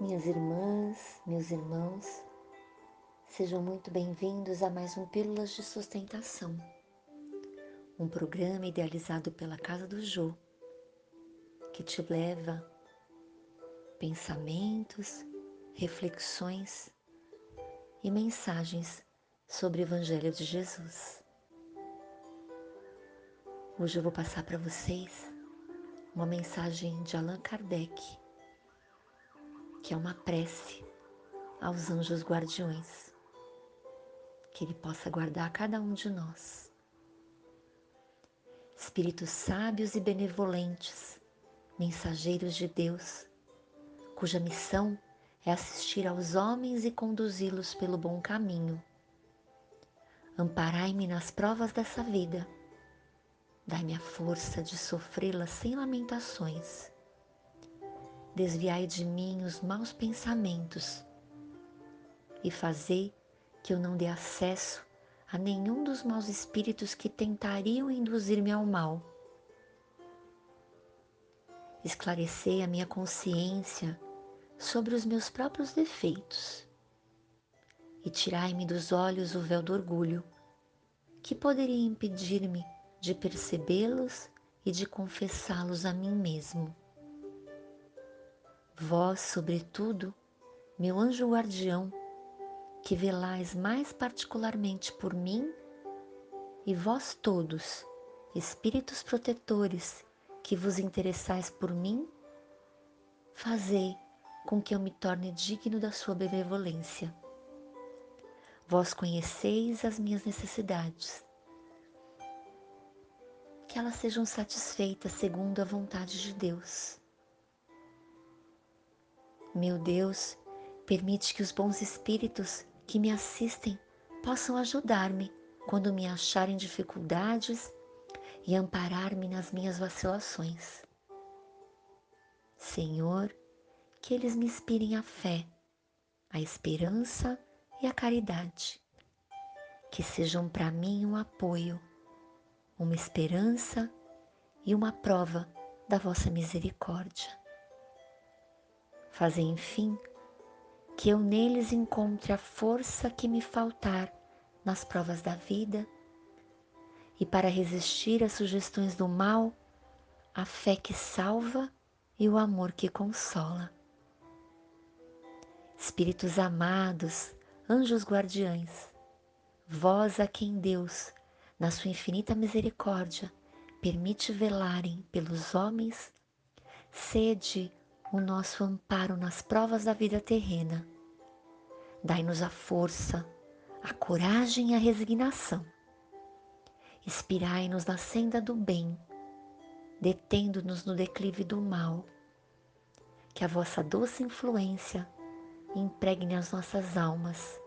Minhas irmãs, meus irmãos, sejam muito bem-vindos a mais um Pílulas de Sustentação, um programa idealizado pela Casa do Jô, que te leva pensamentos, reflexões e mensagens sobre o Evangelho de Jesus. Hoje eu vou passar para vocês uma mensagem de Allan Kardec que é uma prece aos anjos guardiões, que Ele possa guardar cada um de nós. Espíritos sábios e benevolentes, mensageiros de Deus, cuja missão é assistir aos homens e conduzi-los pelo bom caminho. Amparai-me nas provas dessa vida, dai-me a força de sofrê-las sem lamentações desviai de mim os maus pensamentos e fazei que eu não dê acesso a nenhum dos maus espíritos que tentariam induzir-me ao mal. Esclarecei a minha consciência sobre os meus próprios defeitos e tirai-me dos olhos o véu do orgulho, que poderia impedir-me de percebê-los e de confessá-los a mim mesmo. Vós, sobretudo, meu anjo guardião, que velais mais particularmente por mim, e vós todos, espíritos protetores, que vos interessais por mim, fazei com que eu me torne digno da sua benevolência. Vós conheceis as minhas necessidades, que elas sejam satisfeitas segundo a vontade de Deus meu Deus, permite que os bons espíritos que me assistem possam ajudar-me quando me acharem dificuldades e amparar-me nas minhas vacilações. Senhor, que eles me inspirem a fé, a esperança e a caridade, que sejam para mim um apoio, uma esperança e uma prova da vossa misericórdia. Fazem, enfim, que eu neles encontre a força que me faltar nas provas da vida e para resistir às sugestões do mal, a fé que salva e o amor que consola. Espíritos amados, anjos guardiães, vós a quem Deus, na sua infinita misericórdia, permite velarem pelos homens, sede o nosso amparo nas provas da vida terrena. Dai-nos a força, a coragem e a resignação. Inspirai-nos na senda do bem, detendo-nos no declive do mal. Que a vossa doce influência impregne as nossas almas.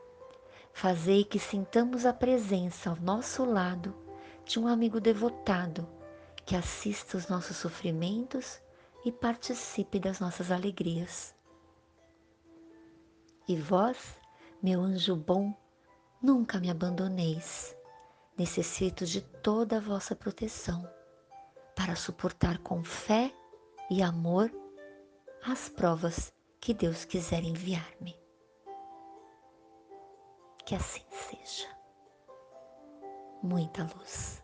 Fazei que sintamos a presença ao nosso lado de um amigo devotado que assista os nossos sofrimentos e participe das nossas alegrias. E vós, meu anjo bom, nunca me abandoneis. Necessito de toda a vossa proteção para suportar com fé e amor as provas que Deus quiser enviar-me. Que assim seja. Muita luz.